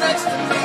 next to me.